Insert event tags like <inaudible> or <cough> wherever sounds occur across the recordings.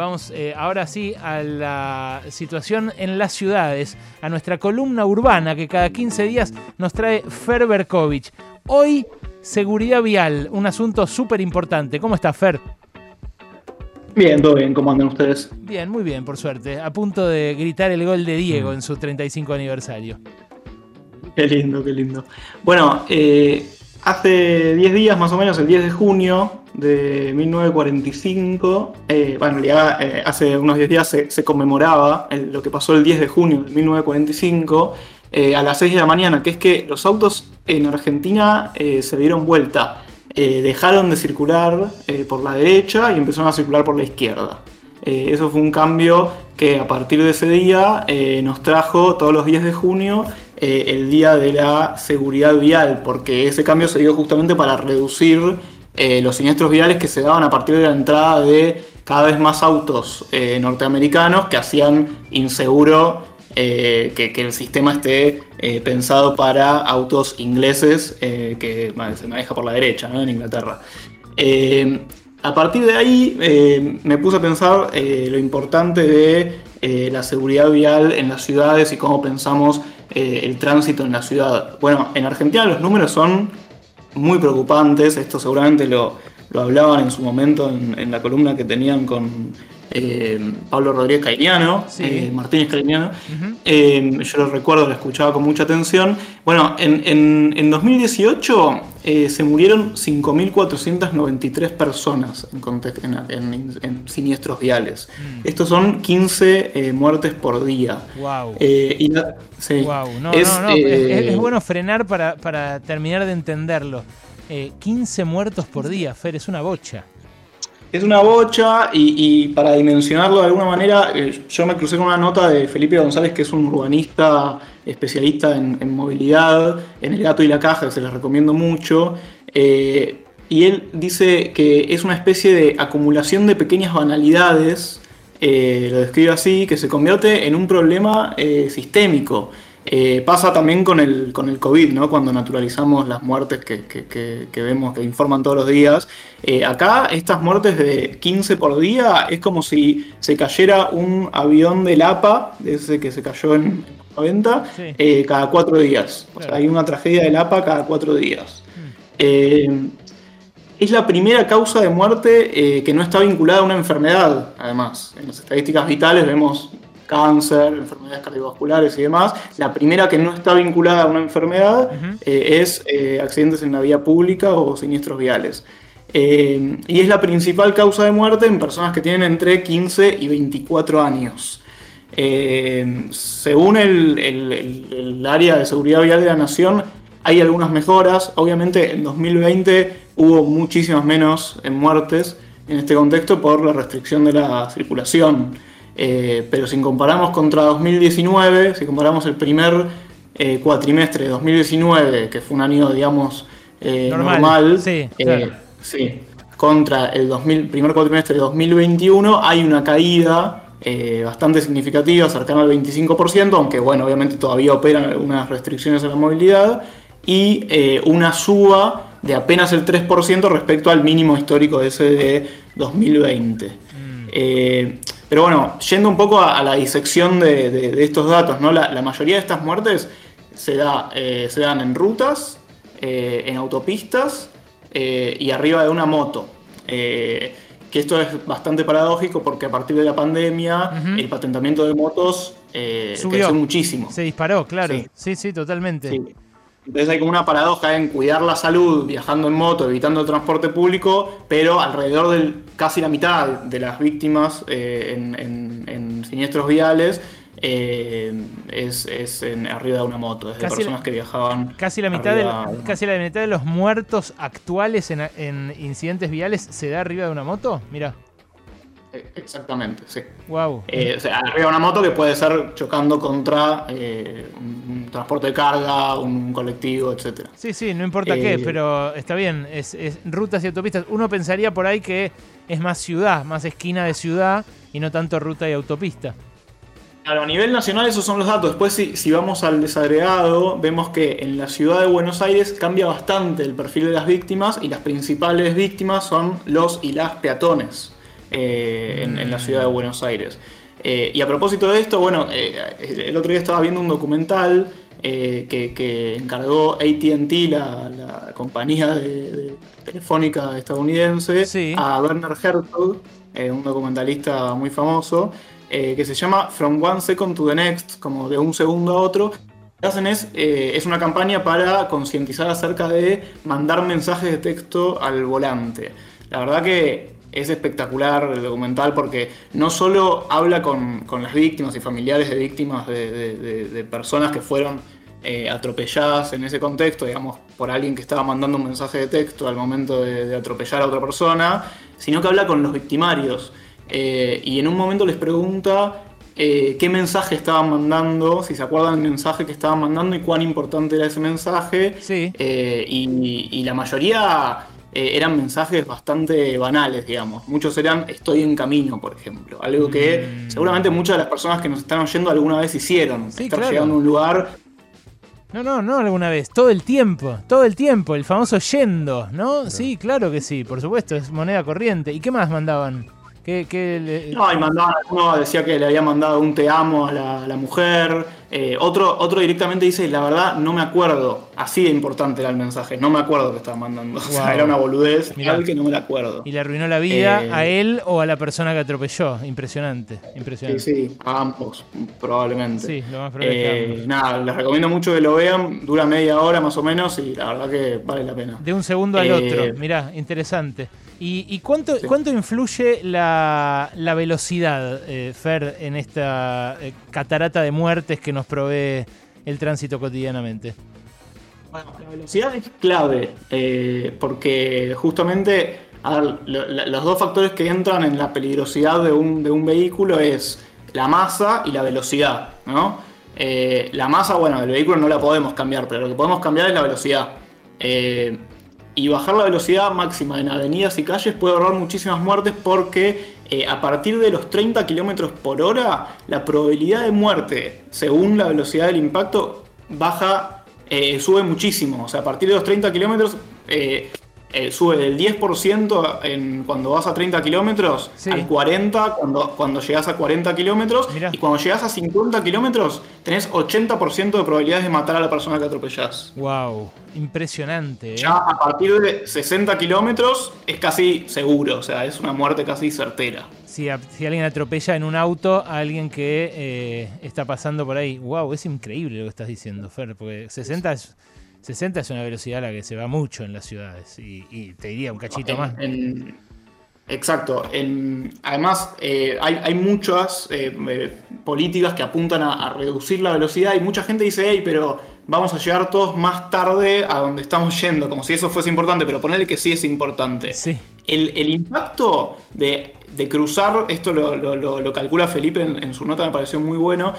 vamos eh, ahora sí a la situación en las ciudades, a nuestra columna urbana que cada 15 días nos trae Fer Berkovich. Hoy, seguridad vial, un asunto súper importante. ¿Cómo está Fer? Bien, todo bien, ¿cómo andan ustedes? Bien, muy bien, por suerte. A punto de gritar el gol de Diego en su 35 aniversario. Qué lindo, qué lindo. Bueno, eh, hace 10 días más o menos, el 10 de junio de 1945, eh, bueno, en realidad eh, hace unos 10 días se, conmemoraba lo que pasó el 10 de junio de 1945 a las 6 de la mañana, que es que los autos en Argentina se dieron vuelta. dejaron de circular por la derecha y empezaron a circular por la izquierda. eso fue un cambio que a partir de ese día nos trajo todos los 10 de junio eh, el día de la seguridad vial, porque ese cambio se dio justamente para reducir eh, los siniestros viales que se daban a partir de la entrada de cada vez más autos eh, norteamericanos que hacían inseguro que, el sistema esté pensado para autos ingleses que se maneja por la derecha en Inglaterra. a partir de ahí me puse a pensar lo importante de la seguridad vial en las ciudades y cómo pensamos eh, el tránsito en la ciudad. Bueno, en Argentina los números son muy preocupantes, esto seguramente lo, hablaban en su momento en, la columna que tenían con eh, Pablo Rodríguez Cairiano, eh, Martínez Cairiano. yo lo recuerdo, lo escuchaba con mucha atención. Bueno, en, en 2018 eh, se murieron 5.493 personas en, siniestros viales. Mm. Estos son 15 eh, muertes por día. ¡Wow! Eh, es, bueno frenar para, terminar de entenderlo. 15 muertos por día, Fer, es una bocha. Es una bocha y, para dimensionarlo de alguna manera, yo me crucé con una nota de Felipe González, que es un urbanista especialista en, movilidad, en el gato y la caja, se les recomiendo mucho. Eh, y él dice que es una especie de acumulación de pequeñas banalidades, eh, lo describe así, que se convierte en un problema eh, pasa también con el, con el COVID, ¿no? cuando naturalizamos las muertes que, que vemos, que informan todos los días. acá estas muertes de 15 por día es como si se cayera un avión del APA, ese que se cayó en, venta eh, cada cuatro días. O sea, hay una tragedia del APA cada cuatro días. Mm. Eh, es la primera causa de muerte eh, que no está vinculada a una enfermedad, además. En las estadísticas vitales vemos cáncer, enfermedades cardiovasculares y demás. La primera que no está vinculada a una enfermedad es accidentes en la vía pública o siniestros viales. y es la principal causa de muerte en personas que tienen entre 15 y 24 años. Eh, según el, área de seguridad vial de la Nación, hay algunas mejoras. Obviamente en 2020 hubo muchísimas menos muertes en este contexto por la restricción de la circulación. Eh, pero si comparamos contra 2019, si comparamos el primer eh, cuatrimestre de 2019, que fue un año, digamos, normal, contra el primer cuatrimestre de 2021, hay una caída eh, bastante significativa, cercana al 25%, aunque bueno, obviamente todavía operan algunas restricciones a la movilidad, y eh, una suba de apenas el 3% respecto al mínimo histórico ese de 2020. Mm. Eh, pero bueno, yendo un poco a, la disección de, estos datos, ¿no? La, mayoría de estas muertes se, da, se dan en rutas, en autopistas y arriba de una moto que esto es bastante paradójico porque a partir de la pandemia el patentamiento de motos eh, creció muchísimo. Se disparó, claro. Sí, sí, totalmente. Entonces hay como una paradoja en cuidar la salud viajando en moto, evitando el transporte público, pero alrededor de casi la mitad de las víctimas eh, en, siniestros viales eh, es, arriba de una moto, es de personas que viajaban. Casi la, mitad de, casi la mitad de los muertos actuales en, incidentes viales se da arriba de una moto, mira. Eh, exactamente, sí. Wow. Eh, o sea, arriba una moto que puede ser chocando contra un transporte de carga, un colectivo, etcétera. Sí, sí, no importa qué, pero está bien. Es, rutas y autopistas. Uno pensaría por ahí que es más ciudad, más esquina de ciudad y no tanto ruta y autopista a nivel nacional esos son los datos. Después si, vamos al desagregado, vemos que en la ciudad de Buenos Aires cambia bastante el perfil de las víctimas y las principales víctimas son los y las peatones. En, la ciudad de Buenos Aires. y a propósito de esto, bueno, el otro día estaba viendo un documental que, encargó ATT, la, compañía de, telefónica estadounidense, a Werner Herzog, un documentalista muy famoso, que se llama From One Second to the Next, como de un segundo a otro, que hacen es, eh, es una campaña para concientizar acerca de mandar mensajes de texto al volante. La verdad que es espectacular el documental porque no solo habla con, las víctimas y familiares de víctimas de, personas que fueron eh, atropelladas en ese contexto, digamos, por alguien que estaba mandando un mensaje de texto al momento de, atropellar a otra persona, sino que habla con los victimarios. Eh, y en un momento les pregunta eh, qué mensaje estaban mandando, si se acuerdan el mensaje que estaban mandando y cuán importante era ese mensaje. Sí. Y, la mayoría eh, eran mensajes bastante banales, digamos. Muchos eran estoy en camino, por ejemplo. Algo que mm. seguramente muchas de las personas que nos están oyendo alguna vez hicieron. Sí, estar llegando a un lugar no, no, no alguna vez, todo el tiempo, todo el tiempo, el famoso yendo, ¿no? Sí, claro que sí, por supuesto, es moneda corriente. ¿Y qué más mandaban? No, y mandaban, uno decía que le había mandado un te amo a la, mujer. Eh, otro, otro directamente dice, la verdad, no me acuerdo. Así de importante era el mensaje. No me acuerdo que estaba mandando. <laughs> era una boludez. Mirá. que no me la acuerdo. Y le arruinó la vida eh, a él o a la persona que atropelló. Impresionante. impresionante. Sí, sí, a ambos, probablemente. Sí, lo más probable eh, Nada, les recomiendo mucho que lo vean. Dura media hora más o menos y la verdad que vale la pena. De un segundo al otro. Mirá, interesante. ¿Y, cuánto, cuánto influye la, velocidad, eh, Fer, en esta eh, catarata de muertes que nos provee el tránsito cotidianamente? Bueno, la velocidad es clave, eh, porque justamente los dos factores que entran en la peligrosidad de un, de un vehículo es la masa y la velocidad. ¿no? la masa, bueno, del vehículo no la podemos cambiar, pero lo que podemos cambiar es la velocidad y bajar la velocidad máxima en avenidas y calles puede ahorrar muchísimas muertes porque eh, a partir de los 30 km por hora la probabilidad de muerte según la velocidad del impacto baja, eh, sube muchísimo. O sea, a partir de los 30 km eh, sube del 10% en, cuando vas a 30 kilómetros al 40% cuando, cuando llegas a 40 kilómetros y cuando llegas a 50 kilómetros tenés 80% de probabilidades de matar a la persona que atropellás. ¡Wow! Impresionante. ¿eh? Ya a partir de 60 kilómetros es casi seguro, o sea, es una muerte casi certera. Si, si alguien atropella en un auto a alguien que eh, está pasando por ahí, ¡wow! Es increíble lo que estás diciendo, Fer, porque 60 es 60 es una velocidad a la que se va mucho en las ciudades y, te diría un cachito más. exacto. además, eh, hay, muchas eh, eh, políticas que apuntan a, reducir la velocidad y mucha gente dice, hey, pero vamos a llegar todos más tarde a donde estamos yendo, como si eso fuese importante, pero ponerle que sí es importante. Sí. El, impacto de, cruzar, esto lo, calcula Felipe en su nota, me pareció muy bueno,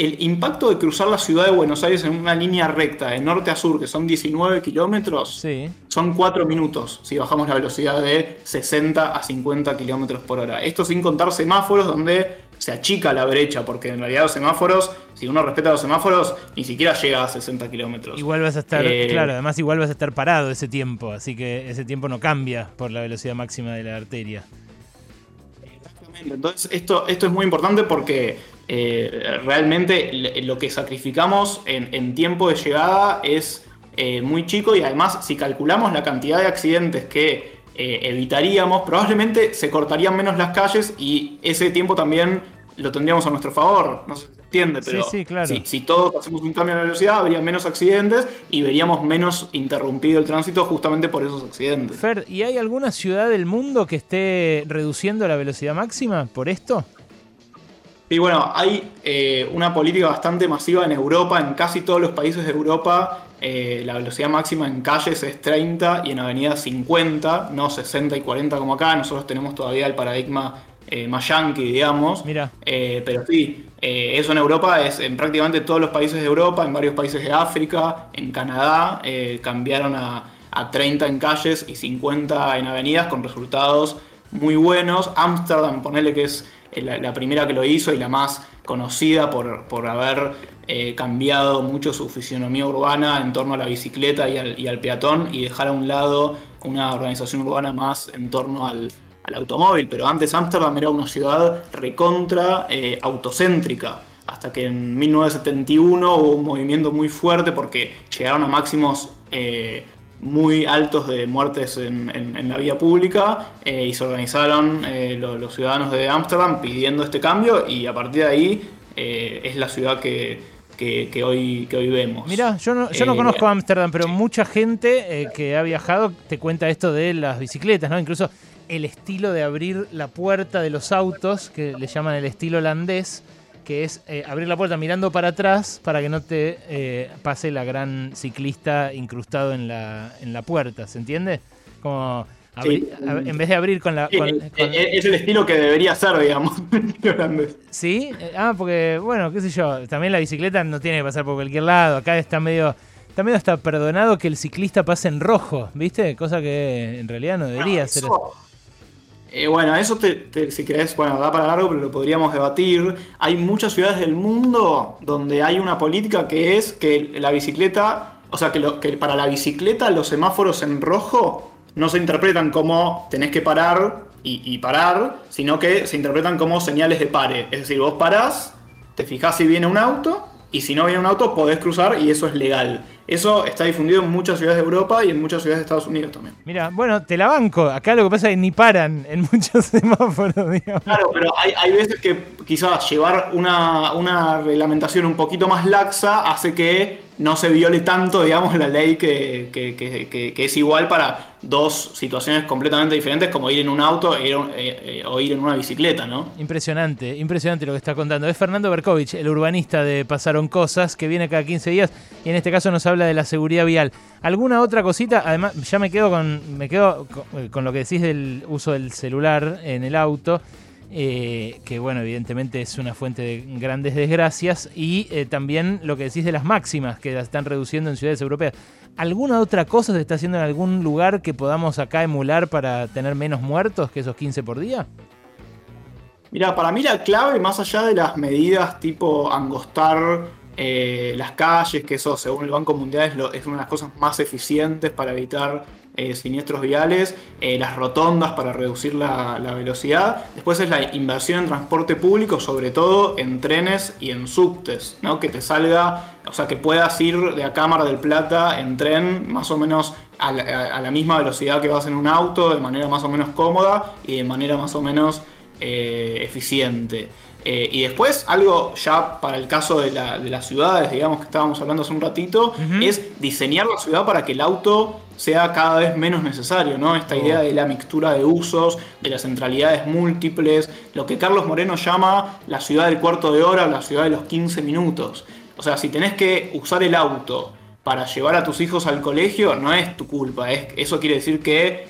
el impacto de cruzar la ciudad de Buenos Aires en una línea recta de norte a sur, que son 19 kilómetros, son 4 minutos si bajamos la velocidad de 60 a 50 kilómetros por hora. Esto sin contar semáforos donde se achica la brecha, porque en realidad los semáforos, si uno respeta los semáforos, ni siquiera llega a 60 kilómetros. Igual vas a estar, eh, claro, además igual vas a estar parado ese tiempo, así que ese tiempo no cambia por la velocidad máxima de la arteria. Exactamente, entonces esto, esto es muy importante porque eh, realmente lo que sacrificamos en, tiempo de llegada es eh, muy chico y además si calculamos la cantidad de accidentes que eh, evitaríamos, probablemente se cortarían menos las calles y ese tiempo también lo tendríamos a nuestro favor. No se entiende, pero si, todos hacemos un cambio de velocidad, habría menos accidentes y veríamos menos interrumpido el tránsito justamente por esos accidentes. Fer, ¿y hay alguna ciudad del mundo que esté reduciendo la velocidad máxima por esto? Y bueno, hay eh, una política bastante masiva en Europa, en casi todos los países de Europa. Eh, la velocidad máxima en calles es 30 y en avenidas 50, no 60 y 40 como acá. Nosotros tenemos todavía el paradigma eh, más yankee, digamos. Mira. pero sí, eso en Europa es en prácticamente todos los países de Europa, en varios países de África, en Canadá, cambiaron a, a 30 en calles y 50 en avenidas con resultados muy buenos. Ámsterdam, ponele que es la, primera que lo hizo y la más conocida por, por haber eh, cambiado mucho su fisionomía urbana en torno a la bicicleta y al, peatón y dejar a un lado una organización urbana más en torno al, automóvil, pero antes Ámsterdam era una ciudad recontra eh, autocéntrica, hasta que en 1971 hubo un movimiento muy fuerte porque llegaron a máximos eh, muy altos de muertes en, la vía pública eh, y se organizaron los, ciudadanos de Ámsterdam pidiendo este cambio y a partir de ahí es la ciudad que, que, hoy, que hoy vemos. Mira, yo no, yo no conozco Ámsterdam, pero mucha gente que ha viajado te cuenta esto de las bicicletas, ¿no? Incluso el estilo de abrir la puerta de los autos, que le llaman el estilo holandés, que es eh, abrir la puerta mirando para atrás para que no te eh, pase la gran ciclista incrustado en la, en la puerta, ¿se entiende? Como en vez de abrir con la... Eh, es el estilo que debería ser, digamos. <laughs> Sí, ah, porque, bueno, qué sé yo, también la bicicleta no tiene que pasar por cualquier lado, acá está medio... Está medio hasta perdonado que el ciclista pase en rojo, ¿viste? Cosa que en realidad no debería ser. Eh, bueno, eso si querés, bueno, da para largo, pero lo podríamos debatir. Hay muchas ciudades del mundo donde hay una política que es que la bicicleta, o sea, que, que para la bicicleta los semáforos en rojo no se interpretan como tenés que parar y, y, parar, sino que se interpretan como señales de pare. Es decir, vos parás, te fijás si viene un auto, y si no viene un auto podés cruzar y eso es legal. Eso está difundido en muchas ciudades de Europa y en muchas ciudades de Estados Unidos también. Mira, bueno, te la banco. Acá lo que pasa es que ni paran en <laughs> muchos semáforos, digamos. Claro, pero hay, veces que quizás llevar una, una reglamentación un poquito más laxa hace que no se viole tanto, digamos, la ley que, que, es igual para dos situaciones completamente diferentes, como ir en un auto e eh, eh, o ir en una bicicleta, ¿no? Impresionante, impresionante lo que está contando. Es Fernando Berkovich, el urbanista de Pasaron Cosas, que viene cada 15 días y en este caso nos habla de la seguridad vial. ¿Alguna otra cosita? Además, ya me quedo con, me quedo con lo que decís del uso del celular en el auto. Eh, que bueno, evidentemente es una fuente de grandes desgracias, y eh, también lo que decís de las máximas que las están reduciendo en ciudades europeas. ¿Alguna otra cosa se está haciendo en algún lugar que podamos acá emular para tener menos muertos que esos 15 por día? Mira, para mí la clave, más allá de las medidas tipo angostar eh, las calles, que eso según el Banco Mundial es, una de las cosas más eficientes para evitar eh, siniestros viales, eh, las rotondas para reducir la, velocidad. Después es la inversión en transporte público, sobre todo en trenes y en subtes, ¿no? que te salga, o sea, que puedas ir de a Mar del Plata en tren más o menos a la, misma velocidad que vas en un auto, de manera más o menos cómoda y de manera más o menos eh, y después, algo ya para el caso de, las ciudades, digamos que estábamos hablando hace un ratito, es diseñar la ciudad para que el auto sea cada vez menos necesario, ¿no? Esta idea oh. de la mixtura de usos, de las centralidades múltiples, lo que Carlos Moreno llama la ciudad del cuarto de hora, la ciudad de los 15 minutos. O sea, si tenés que usar el auto para llevar a tus hijos al colegio, no es tu culpa, es, eso quiere decir que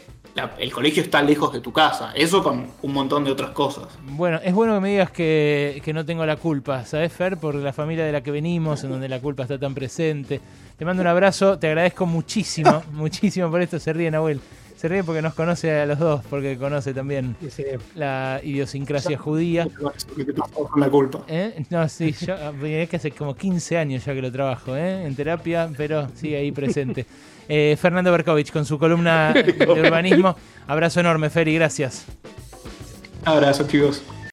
el colegio está lejos de tu casa. Eso con un montón de otras cosas. Bueno, es bueno que me digas que, que, no tengo la culpa, ¿sabes, Fer? Por la familia de la que venimos, en donde la culpa está tan presente. Te mando un abrazo, te agradezco muchísimo, <laughs> muchísimo por esto. Se ríe Nahuel. Se ríe porque nos conoce a los dos, porque conoce también la idiosincrasia judía. la culpa. ¿Eh? No, sí, yo <laughs> es que hace como 15 años ya que lo trabajo, ¿eh? en terapia, pero sigue ahí presente. <laughs> Eh, Fernando Berkovich con su columna <laughs> de urbanismo. Abrazo enorme, Feri, gracias. Abrazo, chicos.